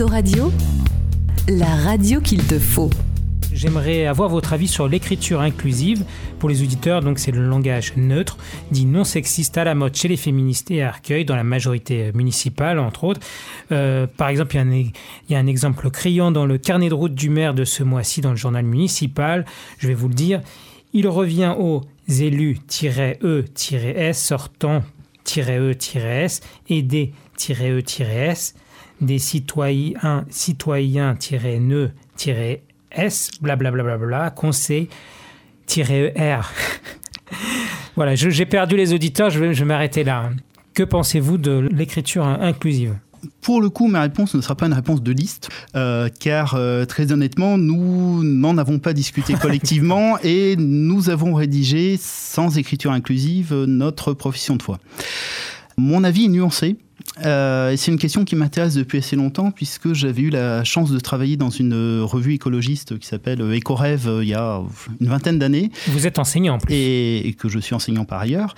Autoradio, la radio qu'il te faut. J'aimerais avoir votre avis sur l'écriture inclusive. Pour les auditeurs, donc c'est le langage neutre, dit non sexiste à la mode chez les féministes et à Arcueil, dans la majorité municipale, entre autres. Euh, par exemple, il y, a un, il y, a un, exemple criant dans le carnet de route du maire de ce mois-ci dans le journal municipal. Je vais vous le dire. Il revient aux élus-e-s sortant-e-s et des-e-s des citoyens citoyens-ne-s blablabla bla, conseil-er. voilà, j'ai perdu les auditeurs, je vais, je vais m'arrêter là. Que pensez-vous de l'écriture inclusive? Pour le coup, ma réponse ne sera pas une réponse de liste, euh, car euh, très honnêtement, nous n'en avons pas discuté collectivement et nous avons rédigé sans écriture inclusive notre profession de foi. Mon avis est nuancé. Euh, c'est une question qui m'intéresse depuis assez longtemps puisque j'avais eu la chance de travailler dans une revue écologiste qui s'appelle Éco-Rêve il y a une vingtaine d'années. Vous êtes enseignant en plus. Et, et, que je suis enseignant par ailleurs.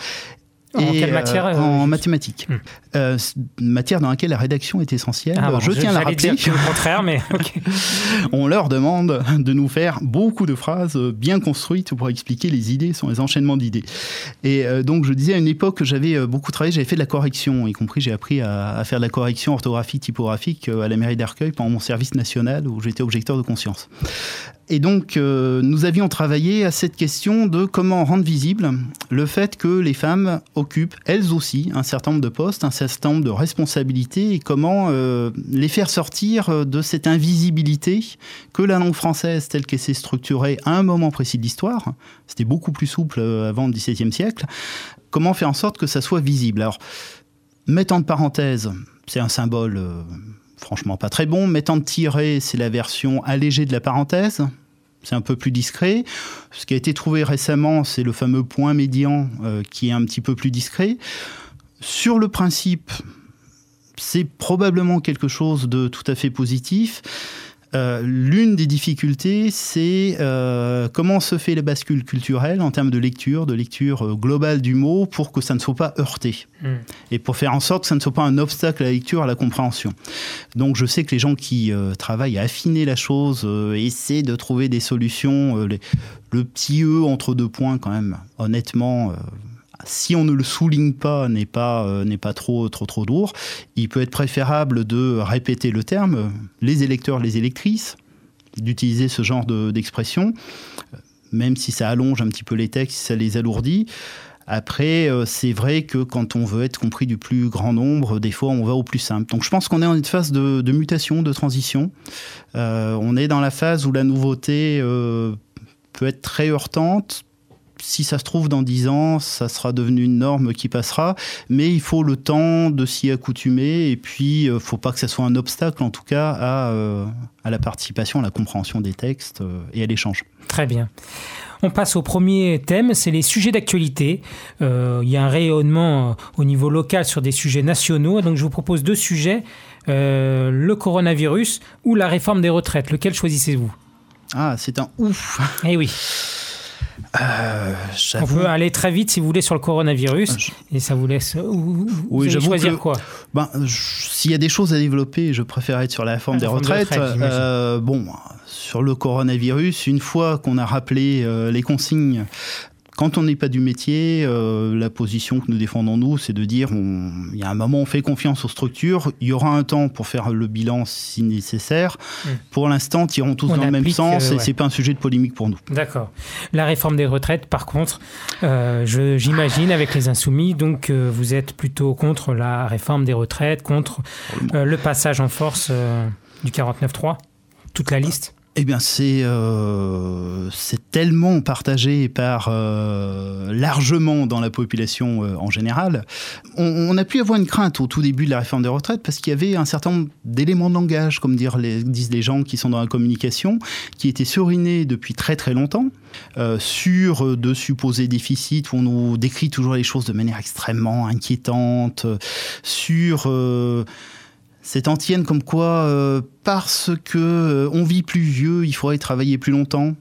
En quelle matière euh, En mathématiques. Hum. Euh, matière dans laquelle la rédaction est essentielle. Ah bon, je tiens à la rappeler. Dire le contraire, mais On leur demande de nous faire beaucoup de phrases bien construites pour expliquer les idées, sont les enchaînements d'idées. Et euh, donc, je disais à une époque, j'avais beaucoup travaillé, j'avais fait de la correction, y compris j'ai appris à, à, faire de la correction orthographique, typographique à la mairie d'Arcueil pendant mon service national où j'étais objecteur de conscience. Et donc, euh, nous avions travaillé à cette question de comment rendre visible le fait que les femmes occupent, elles aussi, un certain nombre de postes, un certain nombre de responsabilités, et comment euh, les faire sortir de cette invisibilité que la langue française, telle qu'elle s'est structurée à un moment précis de l'histoire, c'était beaucoup plus souple avant le XVIIe siècle, comment faire en sorte que ça soit visible. Alors, mettant de parenthèse, c'est un symbole... Euh, franchement pas très bon. Mettant de tiret, c'est la version allégée de la parenthèse. C'est un peu plus discret. Ce qui a été trouvé récemment, c'est le fameux point médian euh, qui est un petit peu plus discret. Sur le principe, c'est probablement quelque chose de tout à fait positif. Euh, L'une des difficultés, c'est euh, comment se fait la bascule culturelle en termes de lecture, de lecture euh, globale du mot, pour que ça ne soit pas heurté. Mm. Et pour faire en sorte que ça ne soit pas un obstacle à la lecture, à la compréhension. Donc je sais que les gens qui euh, travaillent à affiner la chose essaient de trouver des solutions. Les, le petit E entre deux points, quand même, honnêtement si on ne le souligne pas, n'est pas, euh, pas trop, trop, trop lourd. Il peut être préférable de répéter le terme, les électeurs, les électrices, d'utiliser ce genre d'expression, même si ça allonge un petit peu les textes, ça les alourdit. Après, euh, c'est vrai que quand on veut être compris du plus grand nombre, des fois on va au plus simple. Donc je pense qu'on est en une phase de, mutation, de transition. Euh, on est dans la phase où la nouveauté peut être très heurtante, si ça se trouve dans dix ans, ça sera devenu une norme qui passera, mais il faut le temps de s'y accoutumer et puis il euh, ne faut pas que ça soit un obstacle en tout cas à, euh, à la participation, à la compréhension des textes euh, et à l'échange. Très bien. On passe au premier thème, c'est les sujets d'actualité. Euh, il y a un rayonnement au niveau local sur des sujets nationaux, donc je vous propose deux sujets, le coronavirus ou la réforme des retraites. Lequel choisissez-vous? Ah, c'est un ouf Eh oui euh, On peut aller très vite si vous voulez sur le coronavirus je... et ça vous laisse vous, oui, vous choisir que, quoi? ben, S'il y a des choses à développer, je préfère être sur la réforme la des retraites. De retraite, euh, bon, sur le coronavirus, une fois qu'on a rappelé euh, les consignes quand on n'est pas du métier, euh, la position que nous défendons nous, c'est de dire il y a un moment on fait confiance aux structures, il y aura un temps pour faire le bilan si nécessaire. Mmh. Pour l'instant, tirons tous On dans le même applique, sens euh, et ouais. c'est pas un sujet de polémique pour nous. D'accord. La réforme des retraites, par contre, euh, j'imagine avec les insoumis, donc euh, vous êtes plutôt contre la réforme des retraites, contre euh, le passage en force euh, du 49.3, toute la liste? Eh bien, c'est euh, tellement partagé par euh, largement dans la population euh, en général. On, on, a pu avoir une crainte au tout début de la réforme des retraites parce qu'il y avait un certain nombre d'éléments de langage, comme dire les, disent les gens qui sont dans la communication, qui étaient surinés depuis très très longtemps euh, sur de supposés déficits où on nous décrit toujours les choses de manière extrêmement inquiétante, sur euh, cette antienne comme quoi, euh, parce que euh, on vit plus vieux, il faudrait travailler plus longtemps.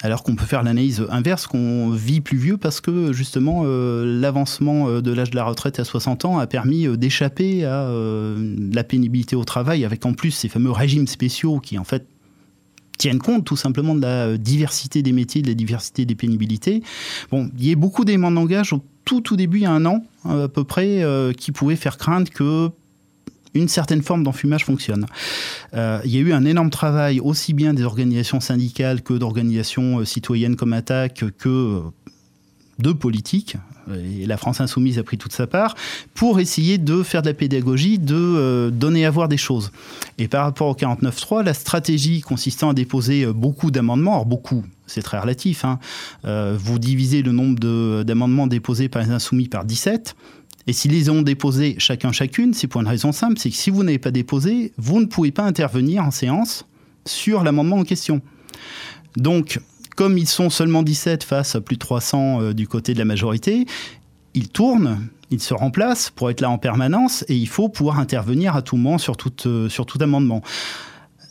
Alors qu'on peut faire l'analyse inverse, qu'on vit plus vieux parce que justement l'avancement de l'âge de la retraite à 60 ans a permis d'échapper à la pénibilité au travail, avec en plus ces fameux régimes spéciaux qui en fait tiennent compte tout simplement de la diversité des métiers, de la diversité des pénibilités. Bon, il y a beaucoup d'éléments de langage au tout tout début, il y a un an à peu près, qui pouvaient faire craindre que une certaine forme d'enfumage fonctionne. Euh, il y a eu un énorme travail aussi bien des organisations syndicales que d'organisations euh, citoyennes comme Attaque que euh, de politiques, et la France insoumise a pris toute sa part, pour essayer de faire de la pédagogie, de donner à voir des choses. Et par rapport au 49.3, la stratégie consistant à déposer beaucoup d'amendements, alors beaucoup, c'est très relatif, hein, vous divisez le nombre d'amendements déposés par les insoumis par 17, et s'ils les ont déposés chacun chacune, c'est pour une raison simple, c'est que si vous n'avez pas déposé, vous ne pouvez pas intervenir en séance sur l'amendement en question. Donc, comme ils sont seulement 17 face à plus de 300 euh, du côté de la majorité, ils tournent, ils se remplacent pour être là en permanence et il faut pouvoir intervenir à tout moment sur tout, euh, sur tout amendement.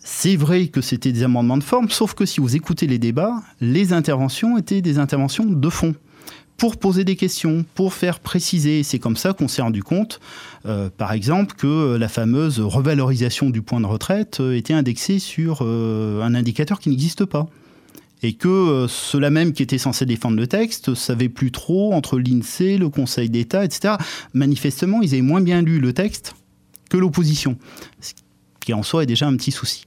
C'est vrai que c'était des amendements de forme, sauf que si vous écoutez les débats, les interventions étaient des interventions de fond pour poser des questions, pour faire préciser. C'est comme ça qu'on s'est rendu compte, euh, par exemple, que la fameuse revalorisation du point de retraite euh, était indexée sur euh, un indicateur qui n'existe pas. Et que ceux-là même qui étaient censés défendre le texte savait plus trop entre l'INSEE, le Conseil d'État, etc. Manifestement, ils avaient moins bien lu le texte que l'opposition qui en soi est déjà un petit souci.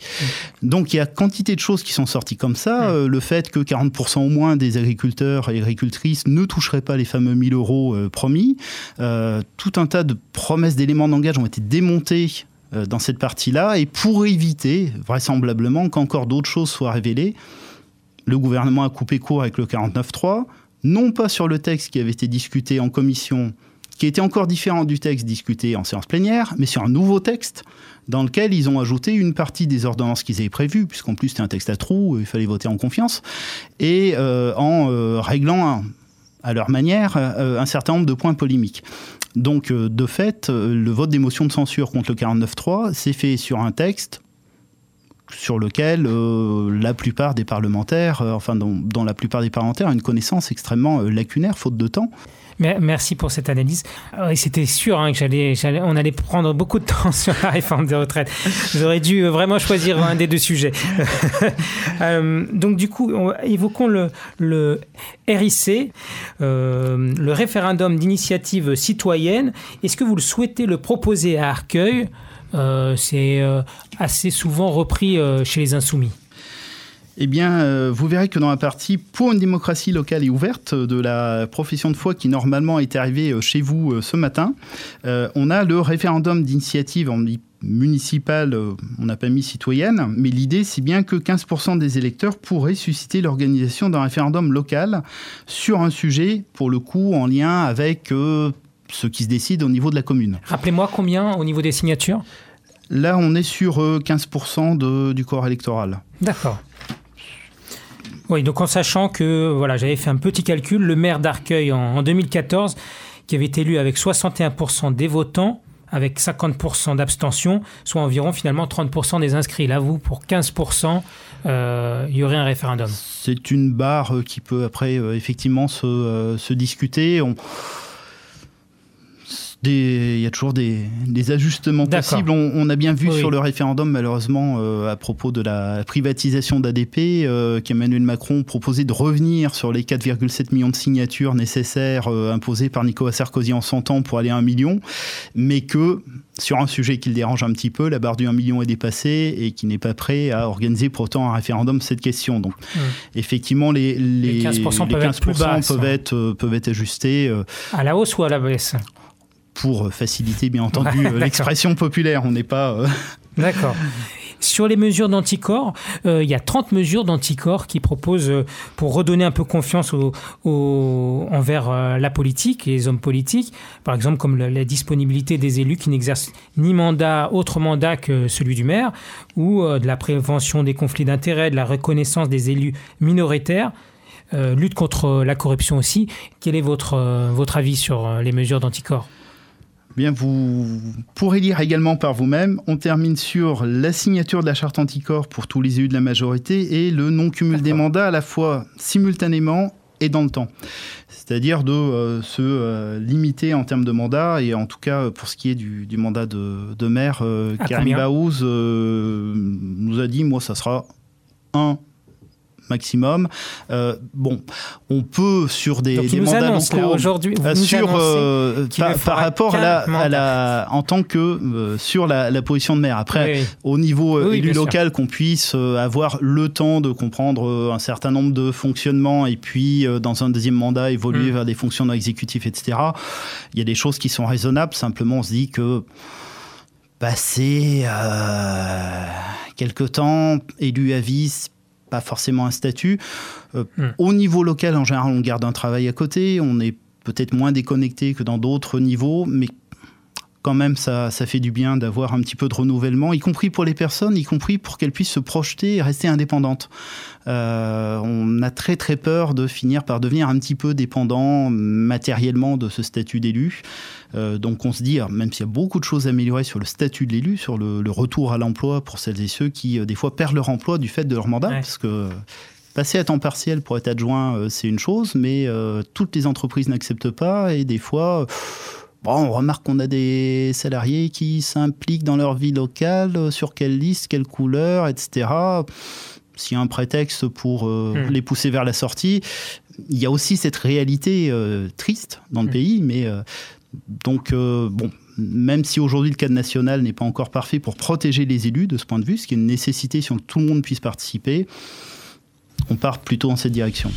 Donc il y a quantité de choses qui sont sorties comme ça. Euh, le fait que 40% au moins des agriculteurs et agricultrices ne toucheraient pas les fameux 1000 euros euh, promis. Euh, tout un tas de promesses d'éléments d'engagement ont été démontés dans cette partie-là. Et pour éviter, vraisemblablement, qu'encore d'autres choses soient révélées, le gouvernement a coupé court avec le 49.3, non pas sur le texte qui avait été discuté en commission, qui était encore différent du texte discuté en séance plénière, mais sur un nouveau texte dans lequel ils ont ajouté une partie des ordonnances qu'ils avaient prévues, puisqu'en plus c'était un texte à trous, il fallait voter en confiance, et euh, en euh, réglant à leur manière euh, un certain nombre de points polémiques. Donc de fait, le vote des motions de censure contre le 49.3 s'est fait sur un texte sur lequel la plupart des parlementaires, enfin dont, la plupart des parlementaires ont une connaissance extrêmement lacunaire, faute de temps. Merci pour cette analyse. Ah c'était sûr hein, que j'allais, on allait prendre beaucoup de temps sur la réforme des retraites. J'aurais dû vraiment choisir un des deux sujets. Euh, donc du coup, évoquons le, le RIC, euh, le référendum d'initiative citoyenne. Est-ce que vous le souhaitez le proposer à Arcueil? Euh, C'est assez souvent repris chez les insoumis eh bien, euh, vous verrez que dans la partie pour une démocratie locale et ouverte de la profession de foi qui normalement est arrivée euh, chez vous euh, ce matin, on a le référendum d'initiative municipale, on n'a pas mis citoyenne, mais l'idée c'est bien que 15% des électeurs pourraient susciter l'organisation d'un référendum local sur un sujet, pour le coup, en lien avec ce qui se décide au niveau de la commune. Rappelez-moi combien au niveau des signatures? Là, on est sur 15% du corps électoral. D'accord. Oui, donc en sachant que voilà, j'avais fait un petit calcul, le maire d'Arcueil en, 2014, qui avait été élu avec 61% des votants, avec 50% d'abstention, soit environ finalement 30% des inscrits. Là, vous, pour 15%, euh, il y aurait un référendum. C'est une barre qui peut après euh, effectivement se, euh, se discuter. Il y a toujours des, ajustements possibles. On, a bien vu sur le référendum, malheureusement, euh, à propos de la privatisation d'ADP, euh, qu'Emmanuel Macron proposait de revenir sur les 4,7 millions de signatures nécessaires euh, imposées par Nicolas Sarkozy en 100 ans pour aller à 1 million, mais que sur un sujet qui le dérange un petit peu, la barre du 1 million est dépassée et qui n'est pas prêt à organiser pour autant un référendum cette question. Donc, effectivement, les, les, 15%, peuvent, être, peuvent, peuvent être ajustés. À la hausse ou à la baisse? Pour faciliter bien entendu l'expression populaire. On n'est pas. Euh, D'accord. Sur les mesures d'anticorps, euh, il y a 30 mesures d'anticorps qui proposent, euh, pour redonner un peu confiance au, envers la politique et les hommes politiques, par exemple comme la, disponibilité des élus qui n'exercent ni mandat, autre mandat que celui du maire, ou de la prévention des conflits d'intérêts, de la reconnaissance des élus minoritaires. lutte contre la corruption aussi. Quel est votre, votre avis sur les mesures d'anticorps? Bien, vous pourrez lire également par vous-même. On termine sur la signature de la charte anticorps pour tous les élus de la majorité et le non-cumul des mandats à la fois simultanément et dans le temps. C'est-à-dire de euh, se euh, limiter en termes de mandat, et en tout cas pour ce qui est du, mandat de, maire, euh, Karim Baouz nous a dit, moi ça sera un maximum. Euh, bon, on peut sur des, des mandats aujourd'hui, sur euh, par, rapport à la, en tant que euh, sur la, position de maire. Après, au niveau élu local, qu'on puisse avoir le temps de comprendre un certain nombre de fonctionnements et puis dans un deuxième mandat évoluer mm. vers des fonctions exécutives, etc. Il y a des choses qui sont raisonnables. Simplement, on se dit que passer quelque temps élu à vice pas forcément un statut. Euh, hmm. Au niveau local, en général, on garde un travail à côté, on est peut-être moins déconnecté que dans d'autres niveaux, mais quand même, ça, ça fait du bien d'avoir un petit peu de renouvellement, y compris pour les personnes, y compris pour qu'elles puissent se projeter et rester indépendantes. Euh, on a très très peur de finir par devenir un petit peu dépendant matériellement de ce statut d'élu. Euh, donc on se dit, même s'il y a beaucoup de choses à améliorer sur le statut de l'élu, sur le, retour à l'emploi pour celles et ceux qui euh, des fois perdent leur emploi du fait de leur mandat, parce que Passer à temps partiel pour être adjoint, c'est une chose, mais toutes les entreprises n'acceptent pas et des fois, Bon, on remarque qu'on a des salariés qui s'impliquent dans leur vie locale, euh, sur quelle liste, quelle couleur, etc. S'il y a un prétexte pour euh, hmm. les pousser vers la sortie, il y a aussi cette réalité euh, triste dans le hmm. pays, mais donc, bon, même si aujourd'hui le cadre national n'est pas encore parfait pour protéger les élus de ce point de vue, ce qui est une nécessité si tout le monde puisse participer, on part plutôt dans cette direction.